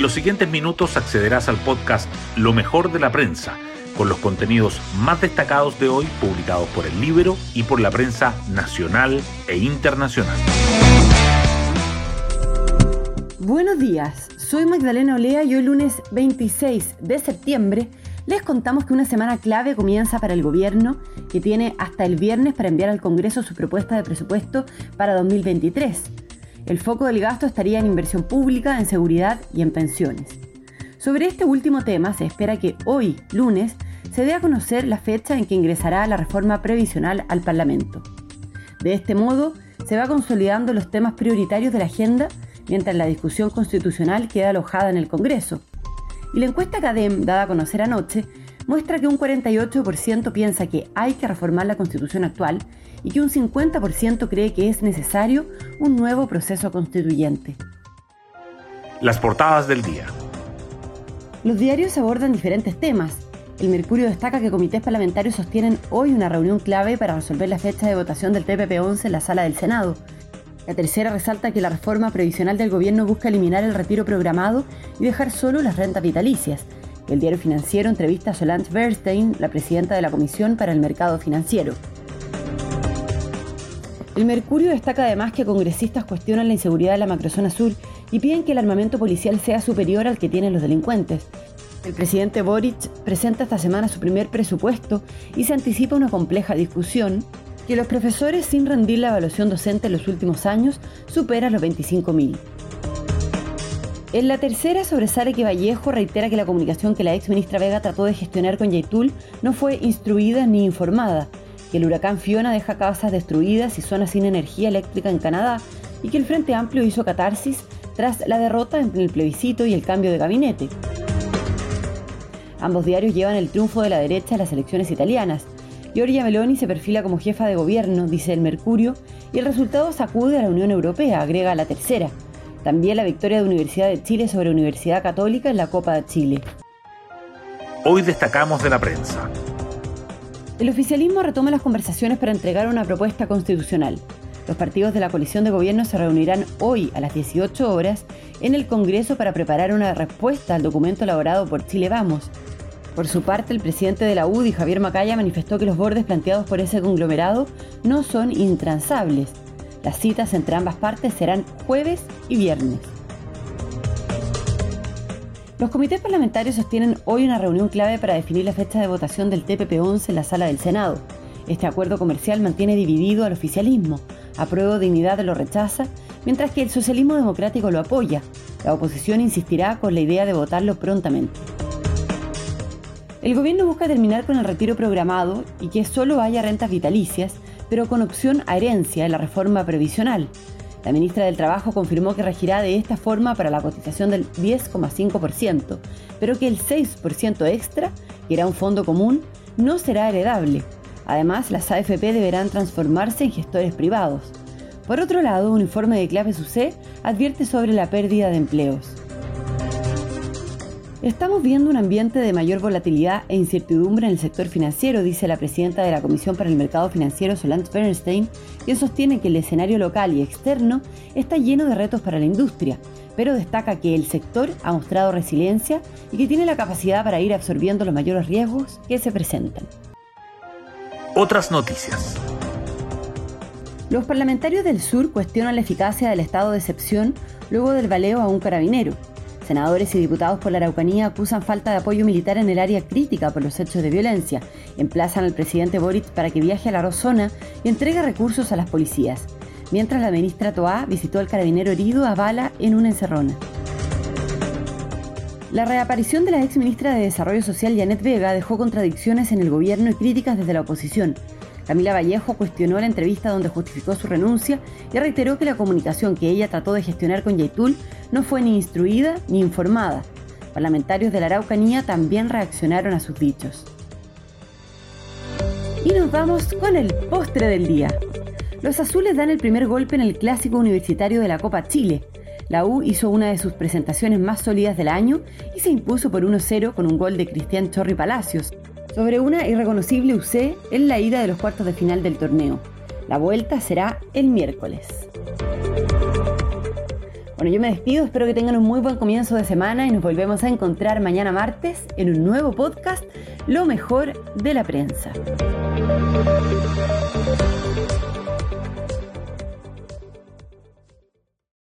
En los siguientes minutos accederás al podcast Lo mejor de la prensa, con los contenidos más destacados de hoy publicados por el libro y por la prensa nacional e internacional. Buenos días, soy Magdalena Olea y hoy lunes 26 de septiembre les contamos que una semana clave comienza para el gobierno, que tiene hasta el viernes para enviar al Congreso su propuesta de presupuesto para 2023. El foco del gasto estaría en inversión pública, en seguridad y en pensiones. Sobre este último tema se espera que hoy, lunes, se dé a conocer la fecha en que ingresará la reforma previsional al Parlamento. De este modo, se va consolidando los temas prioritarios de la agenda mientras la discusión constitucional queda alojada en el Congreso. Y la encuesta CADEM, dada a conocer anoche, muestra que un 48% piensa que hay que reformar la constitución actual y que un 50% cree que es necesario un nuevo proceso constituyente. Las portadas del día. Los diarios abordan diferentes temas. El Mercurio destaca que comités parlamentarios sostienen hoy una reunión clave para resolver la fecha de votación del TPP-11 en la sala del Senado. La tercera resalta que la reforma previsional del gobierno busca eliminar el retiro programado y dejar solo las rentas vitalicias. El diario financiero entrevista a Solange Bernstein, la presidenta de la Comisión para el Mercado Financiero. El Mercurio destaca además que congresistas cuestionan la inseguridad de la macrozona sur y piden que el armamento policial sea superior al que tienen los delincuentes. El presidente Boric presenta esta semana su primer presupuesto y se anticipa una compleja discusión que los profesores sin rendir la evaluación docente en los últimos años supera los 25.000. En la tercera sobresale que Vallejo reitera que la comunicación que la ex ministra Vega trató de gestionar con Yaitul no fue instruida ni informada, que el huracán Fiona deja casas destruidas y zonas sin energía eléctrica en Canadá y que el Frente Amplio hizo catarsis tras la derrota en el plebiscito y el cambio de gabinete. Ambos diarios llevan el triunfo de la derecha en las elecciones italianas, Giorgia Meloni se perfila como jefa de gobierno, dice el Mercurio, y el resultado sacude a la Unión Europea, agrega la tercera. También la victoria de Universidad de Chile sobre Universidad Católica en la Copa de Chile. Hoy destacamos de la prensa. El oficialismo retoma las conversaciones para entregar una propuesta constitucional. Los partidos de la coalición de gobierno se reunirán hoy a las 18 horas en el Congreso para preparar una respuesta al documento elaborado por Chile Vamos, por su parte, el presidente de la UDI, Javier Macaya, manifestó que los bordes planteados por ese conglomerado no son intransables. Las citas entre ambas partes serán jueves y viernes. Los comités parlamentarios sostienen hoy una reunión clave para definir la fecha de votación del TPP-11 en la sala del Senado. Este acuerdo comercial mantiene dividido al oficialismo. Apruebo Dignidad lo rechaza, mientras que el socialismo democrático lo apoya. La oposición insistirá con la idea de votarlo prontamente. El gobierno busca terminar con el retiro programado y que solo haya rentas vitalicias, pero con opción a herencia en la reforma previsional. La ministra del Trabajo confirmó que regirá de esta forma para la cotización del 10,5%, pero que el 6% extra, que era un fondo común, no será heredable. Además, las AFP deberán transformarse en gestores privados. Por otro lado, un informe de Clave UC advierte sobre la pérdida de empleos. Estamos viendo un ambiente de mayor volatilidad e incertidumbre en el sector financiero, dice la presidenta de la Comisión para el Mercado Financiero, Solange Bernstein, quien sostiene que el escenario local y externo está lleno de retos para la industria, pero destaca que el sector ha mostrado resiliencia y que tiene la capacidad para ir absorbiendo los mayores riesgos que se presentan. Otras noticias. Los parlamentarios del sur cuestionan la eficacia del estado de excepción luego del baleo a un carabinero. Senadores y diputados por la Araucanía acusan falta de apoyo militar en el área crítica por los hechos de violencia. Emplazan al presidente Boric para que viaje a la Rosona y entregue recursos a las policías. Mientras la ministra Toá visitó al carabinero herido a bala en una encerrona. La reaparición de la ex ministra de Desarrollo Social Janet Vega dejó contradicciones en el gobierno y críticas desde la oposición. Camila Vallejo cuestionó la entrevista donde justificó su renuncia y reiteró que la comunicación que ella trató de gestionar con Yaitul no fue ni instruida ni informada. Parlamentarios de la Araucanía también reaccionaron a sus dichos. Y nos vamos con el postre del día. Los azules dan el primer golpe en el clásico universitario de la Copa Chile. La U hizo una de sus presentaciones más sólidas del año y se impuso por 1-0 con un gol de Cristian Chorri Palacios, sobre una irreconocible UC en la ida de los cuartos de final del torneo. La vuelta será el miércoles. Bueno, yo me despido, espero que tengan un muy buen comienzo de semana y nos volvemos a encontrar mañana martes en un nuevo podcast, Lo mejor de la prensa.